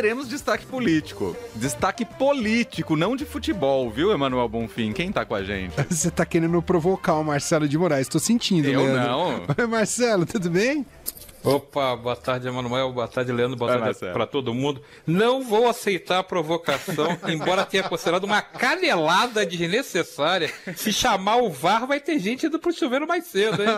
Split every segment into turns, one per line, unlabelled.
teremos destaque político. Destaque político, não de futebol, viu, Emanuel Bonfim? Quem tá com a gente?
Você tá querendo provocar o Marcelo de Moraes, tô sentindo,
Eu
Leandro.
não.
Oi, Marcelo, tudo bem?
Opa, boa tarde, Emanuel. Boa tarde, Leandro. Boa tarde para todo mundo. Não vou aceitar a provocação, embora tenha considerado uma canelada desnecessária. Se chamar o VAR, vai ter gente indo pro chuveiro mais cedo, hein?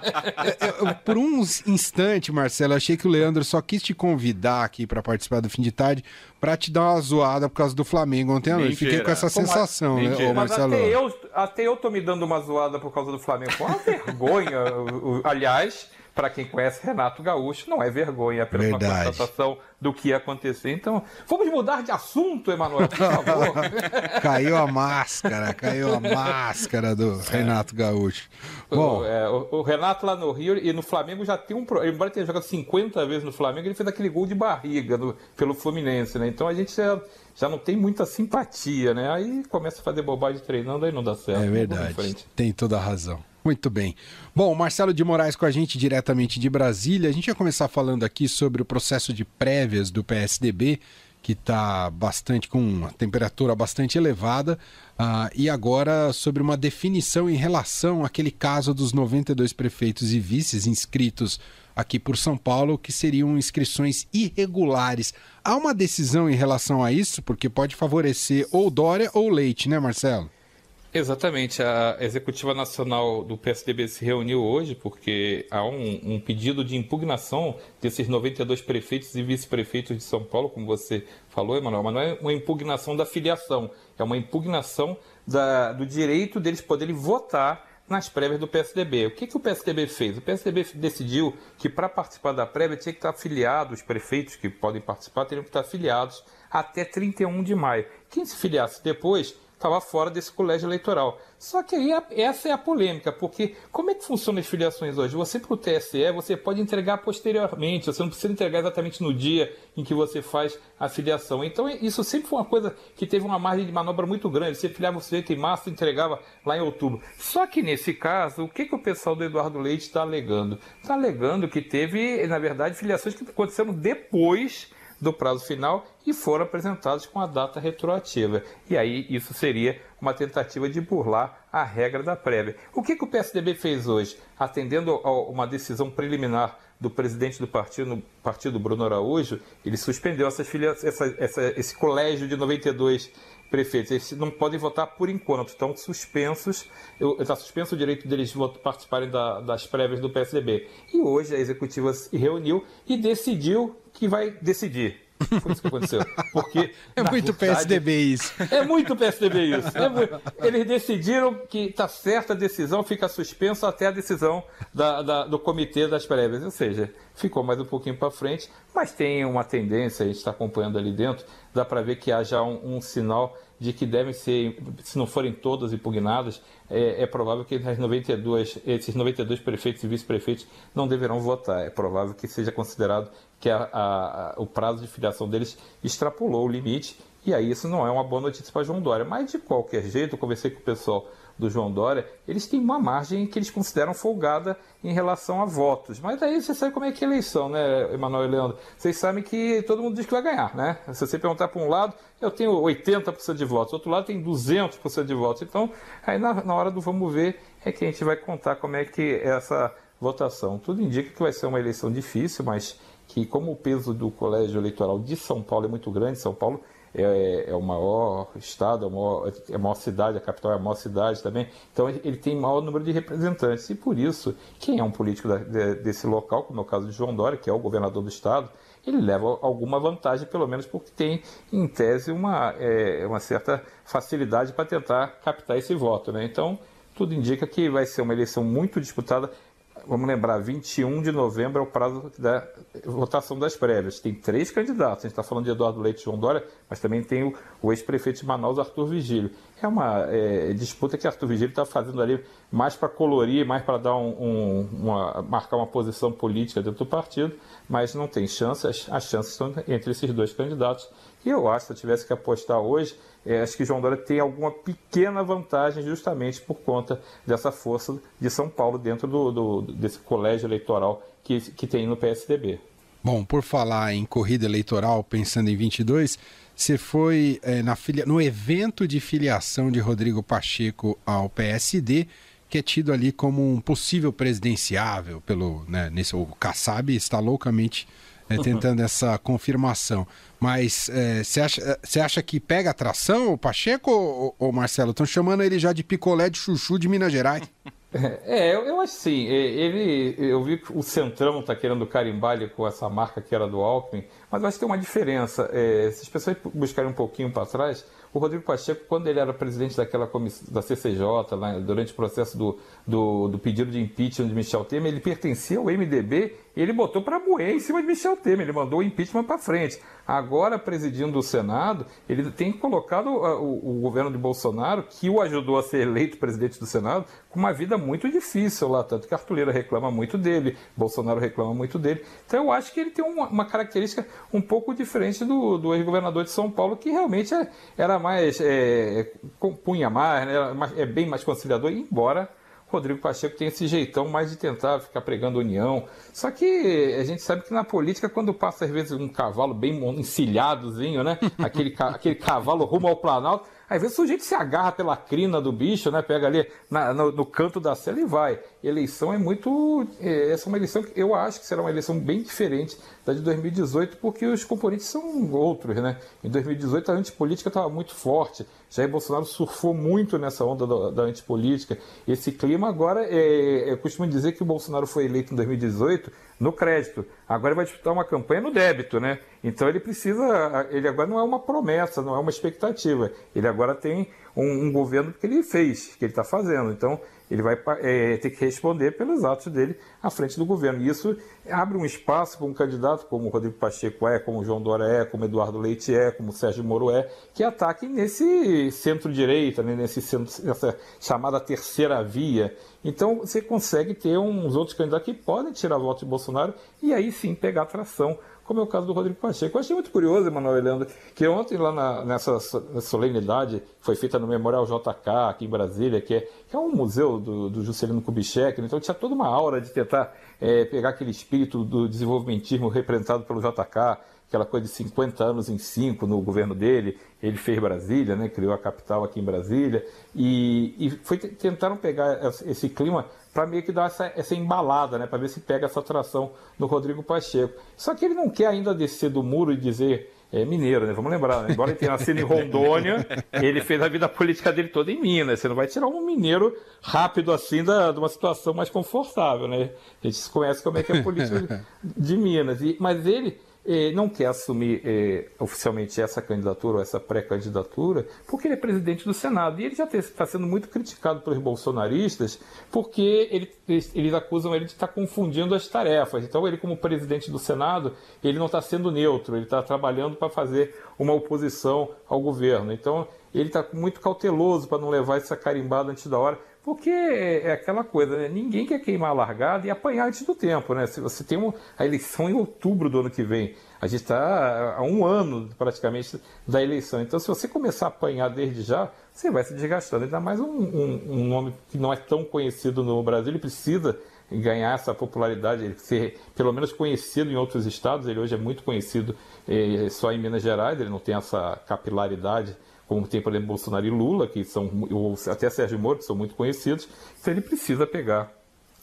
Por um instante, Marcelo, achei que o Leandro só quis te convidar aqui pra participar do fim de tarde pra te dar uma zoada por causa do Flamengo ontem à noite. Fiquei com essa sensação, né, ô
Mas
Marcelo?
até eu, até eu tô me dando uma zoada por causa do Flamengo. Uma vergonha. Aliás, para quem conhece Renato Gaúcho, não é vergonha, é apenas uma
Verdade.
constatação do que ia acontecer. Então, vamos mudar de assunto, Emanuel, por favor.
Caiu a máscara, caiu a máscara do Renato Gaúcho. Bom,
O, é, o- o Renato lá no Rio e no Flamengo já tem um. pro- Embora tenha jogado 50 vezes no Flamengo, ele fez aquele gol de barriga no- pelo Fluminense, né? Então a gente já, já não tem muita simpatia, né? Aí começa a fazer bobagem treinando, aí não dá certo.
É
em
verdade. Tem toda a razão. Muito bem. Bom, Marcelo de Moraes com a gente diretamente de Brasília. A gente vai começar falando aqui sobre o processo de prévias do PSDB, que está bastante com uma temperatura bastante elevada, ah, e agora sobre uma definição em relação àquele caso dos 92 prefeitos e vices inscritos aqui por São Paulo, que seriam inscrições irregulares. Há uma decisão em relação a isso, porque pode favorecer ou Dória ou Leite, né, Marcelo?
Exatamente. A Executiva Nacional do PSDB se reuniu hoje porque há um, um pedido de impugnação desses 92 prefeitos e vice-prefeitos de São Paulo, como você falou, Emanuel, mas não é uma impugnação da filiação, é uma impugnação da- do direito deles poderem votar nas prévias do PSDB. O que, que o PSDB fez? O PSDB decidiu que para participar da prévia tinha que estar afiliado, os prefeitos que podem participar teriam que estar afiliados até 31 de maio. Quem se filiasse depois estava fora desse colégio eleitoral. Só que aí essa é a polêmica, porque como é que funcionam as filiações hoje? Você para o TSE, você pode entregar posteriormente, você não precisa entregar exatamente no dia em que você faz a filiação. Então isso sempre foi uma coisa que teve uma margem de manobra muito grande. Você filiava o sujeito em março e entregava lá em outubro. Só que nesse caso, o que, que o pessoal do Eduardo Leite está alegando? Está alegando que teve, na verdade, filiações que aconteceram depois do prazo final e foram apresentados com a data retroativa. E aí isso seria uma tentativa de burlar a regra da prévia. O que, que o PSDB fez hoje? Atendendo a uma decisão preliminar do presidente do partido, partido Bruno Araújo, ele suspendeu essas filia- essa- essa- esse colégio de 92 prefeitos. Eles não podem votar por enquanto, estão suspensos, está suspenso o direito deles participarem da- das prévias do PSDB. E hoje a executiva se reuniu e decidiu que vai decidir. Foi isso que aconteceu. Porque,
É muito
verdade,
PSDB isso.
é muito PSDB isso. É mu- Eles decidiram que está certa a decisão, fica suspenso até a decisão da- da- do comitê das prévias. Ou seja, ficou mais um pouquinho para frente, mas tem uma tendência, a gente está acompanhando ali dentro, dá para ver que há já um, um sinal de que devem ser, se não forem todas impugnadas, é, é provável que as 92, esses 92 prefeitos e vice-prefeitos não deverão votar. É provável que seja considerado que a- a- a- o prazo de filiação deles extrapolou o limite e aí isso não é uma boa notícia para João Dória. Mas de qualquer jeito, eu conversei com o pessoal do João Dória, eles têm uma margem que eles consideram folgada em relação a votos. Mas aí você sabe como é que é eleição, né, Emanuel e Leandro? Vocês sabem que todo mundo diz que vai ganhar, né? Se você perguntar para um lado, eu tenho 80% de votos, outro lado tem 200% de votos. Então, aí na, na hora do vamos ver é que a gente vai contar como é que é essa votação. Tudo indica que vai ser uma eleição difícil, mas que como o peso do colégio eleitoral de São Paulo é muito grande, São Paulo é, é o maior estado, é a maior, é a maior cidade, a capital é a maior cidade também, então ele ele tem maior número de representantes e por isso, quem é um político da- de- desse local, como é o caso de João Dória, que é o governador do estado, ele leva alguma vantagem, pelo menos porque tem, em tese, uma, é, uma certa facilidade para tentar captar esse voto. Né? Então, tudo indica que vai ser uma eleição muito disputada. Vamos lembrar, 21 de novembro é o prazo da votação das prévias. Tem três candidatos. A gente está falando de Eduardo Leite e João Dória, mas também tem o, o ex-prefeito de Manaus, Arthur Vigílio. É uma é, disputa que Arthur Vigílio está fazendo ali mais para colorir, mais para dar um, um- uma, marcar uma posição política dentro do partido, mas não tem chance. As, as chances estão entre esses dois candidatos. E eu acho, se eu tivesse que apostar hoje, é, acho que João Dória tem alguma pequena vantagem justamente por conta dessa força de São Paulo dentro do, do- desse colégio eleitoral que, que tem no PSDB.
Bom, por falar em corrida eleitoral, pensando em 22, você foi é, na filia... no evento de filiação de Rodrigo Pacheco ao PSD, que é tido ali como um possível presidenciável pelo, né, nesse, o Kassab está loucamente é, tentando essa confirmação. Mas você é, acha, acha que pega atração o Pacheco ou, ou Marcelo? Estão chamando ele já de picolé de chuchu de Minas Gerais.
É, eu, eu acho sim. Ele, eu vi que o Centrão está querendo carimbar ele com essa marca que era do Alckmin, mas eu acho que tem uma diferença. É, se as pessoas buscarem um pouquinho para trás, o Rodrigo Pacheco, quando ele era presidente daquela comissão, da CCJ, lá, durante o processo do, do, do, pedido de impeachment de Michel Temer, ele pertencia ao MDB e ele botou para moer em cima de Michel Temer, ele mandou o impeachment para frente. Agora, presidindo o Senado, ele tem colocado o, o, governo de Bolsonaro, que o ajudou a ser eleito presidente do Senado, com uma vida muito difícil lá, tanto que a Artuleira reclama muito dele, Bolsonaro reclama muito dele. Então eu acho que ele tem uma, uma característica um pouco diferente do, do ex-governador de São Paulo, que realmente é, era mais, é, compunha mais, né, é bem mais conciliador, embora Rodrigo Pacheco tem esse jeitão mais de tentar ficar pregando união. Só que a gente sabe que na política, quando passa às vezes um cavalo bem encilhadozinho, né? Aquele, aquele cavalo rumo ao Planalto, às vezes o sujeito se agarra pela crina do bicho, né? Pega ali na, no, no, canto da cela e vai. Eleição é muito. É, essa é uma eleição que eu acho que será uma eleição bem diferente da de 2018, porque os componentes são outros, né? Em 2018 a antipolítica estava muito forte. Jair Bolsonaro surfou muito nessa onda da, da antipolítica. Esse clima agora, é, eu costumo dizer que o Bolsonaro foi eleito em 2018 no crédito. Agora vai disputar uma campanha no débito, né? Então ele precisa, ele agora não é uma promessa, não é uma expectativa. Ele agora tem um, um governo que ele fez, que ele está fazendo. Então ele vai é, ter que responder pelos atos dele à frente do governo. E isso abre um espaço para um candidato como o Rodrigo Pacheco é, como o João Dória é, como Eduardo Leite é, como o Sérgio Moro é, que ataquem nesse centro-direita, né, nesse centro, nessa chamada terceira via. Então você consegue ter uns outros candidatos que podem tirar voto de Bolsonaro e aí sim pegar atração como é o caso do Rodrigo Pacheco. Eu achei muito curioso, Emanuel Leandro, que ontem lá na, nessa solenidade foi feita no Memorial JK, aqui em Brasília, que é, que é um museu do, do Juscelino Kubitschek, né? então tinha toda uma aura de tentar é, pegar aquele espírito do desenvolvimentismo representado pelo JK, aquela coisa de 50 anos em 5 no governo dele, ele fez Brasília, né, criou a capital aqui em Brasília, e, e foi, tentaram pegar esse clima para meio que dar essa, essa embalada, né, para ver se pega essa atração no Rodrigo Pacheco. Só que ele não quer ainda descer do muro e dizer é mineiro, né? Vamos lembrar, né? embora ele tenha nascido em Rondônia, ele fez a vida política dele toda em Minas. Você não vai tirar um mineiro rápido assim da, de uma situação mais confortável, né? A gente conhece como é que é a política de Minas. E, mas ele não quer assumir eh, oficialmente essa candidatura ou essa pré-candidatura, porque ele é presidente do Senado. E ele já está sendo muito criticado pelos bolsonaristas, porque ele, eles, acusam ele de estar tá confundindo as tarefas. Então, ele, como presidente do Senado, ele não está sendo neutro, ele está trabalhando para fazer uma oposição ao governo. Então, ele está muito cauteloso para não levar essa carimbada antes da hora. Porque é aquela coisa, né? ninguém quer queimar a largada e apanhar antes do tempo. Né? Se você tem uma, a eleição em outubro do ano que vem, a gente está há um ano praticamente da eleição. Então, se você começar a apanhar desde já, você vai se desgastando. Ainda mais um, um, um nome que não é tão conhecido no Brasil, ele precisa ganhar essa popularidade, ele ser pelo menos conhecido em outros estados. Ele hoje é muito conhecido eh, só em Minas Gerais, ele não tem essa capilaridade como tem, por exemplo, Bolsonaro e Lula, que são, ou até Sérgio Moro, que são muito conhecidos, então ele precisa pegar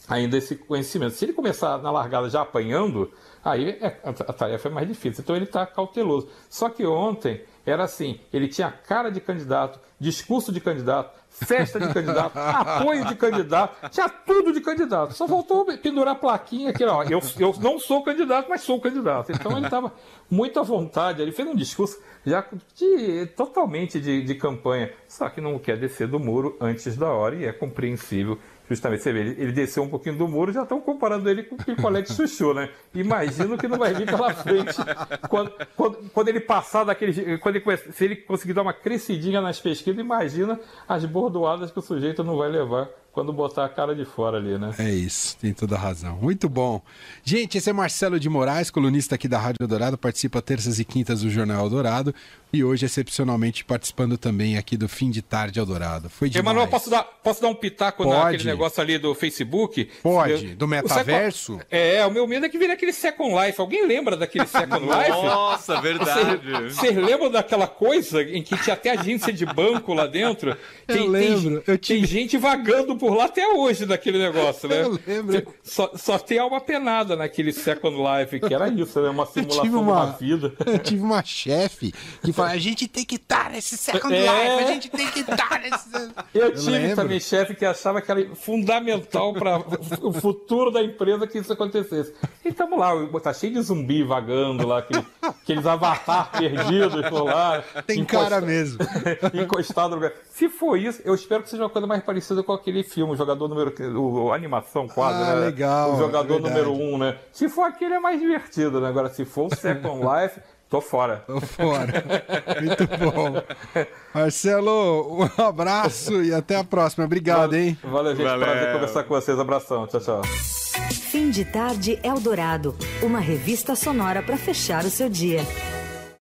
ainda esse conhecimento. Se ele começar na largada já apanhando, aí é, a tarefa é mais difícil. Então ele está cauteloso. Só que ontem era assim: ele tinha cara de candidato, discurso de candidato, festa de candidato, apoio de candidato, tinha tudo de candidato. Só faltou pendurar a plaquinha aqui, ó. Eu, eu não sou candidato, mas sou candidato. Então ele estava muito à vontade. Ele fez um discurso já de, totalmente de, de campanha, só que não quer descer do muro antes da hora e é compreensível justamente você vê, ele, ele desceu um pouquinho do muro, já estão comparando ele com o picolé de chuchu, né? Imagino que não vai vir pela frente quando, quando, quando ele passar daquele. Quando ele, se ele conseguir dar uma crescidinha nas pesquisas, imagina as bordoadas que o sujeito não vai levar quando botar a cara de fora ali, né?
É isso, tem toda a razão. Muito bom. Gente, esse é Marcelo de Moraes, colunista aqui da Rádio Dourado, participa terças e quintas do Jornal Dourado e hoje, excepcionalmente, participando também aqui do Fim de Tarde Eldorado. Foi demais.
Emanuel, posso dar, posso dar um pitaco
Pode.
naquele negócio ali do Facebook?
Pode,
Eu-
do
o
metaverso?
Second- É, o meu medo é que vire aquele Second Life. Alguém lembra daquele Second Life?
Nossa, verdade.
Vocês lembram daquela coisa em que tinha até agência de banco lá dentro?
Eu lembro, eu tive-
tem gente vagando por lá até hoje daquele negócio, né?
Eu lembro.
Só, só tem alma penada naquele Second Life, que era isso, né? Uma simulação
uma,
uma vida.
eu tive uma chefe que falou: a gente tem que estar nesse Second
É.
Life, a gente tem que estar nesse.
Eu tive
lembro.
também chefe que achava que era fundamental para o futuro da empresa que isso acontecesse. E estamos lá, tá cheio de zumbi vagando lá, aqueles, aqueles avatar perdidos por lá.
Tem
encosta-
cara mesmo.
encostado no lugar. Se for isso, eu espero que seja uma coisa mais parecida com aquele filme, o jogador número. O, animação quase,
Ah,
né?
legal,
O jogador
é
número um, né? Se for aquele é mais divertido, né? Agora, se for o Second Life, tô fora.
Tô fora. Muito bom. Marcelo, um abraço e até a próxima. Obrigado, hein?
Valeu, gente.
Valeu.
Prazer conversar com vocês. Abração. Tchau, tchau.
Fim de tarde Eldorado, uma revista sonora para fechar o seu dia.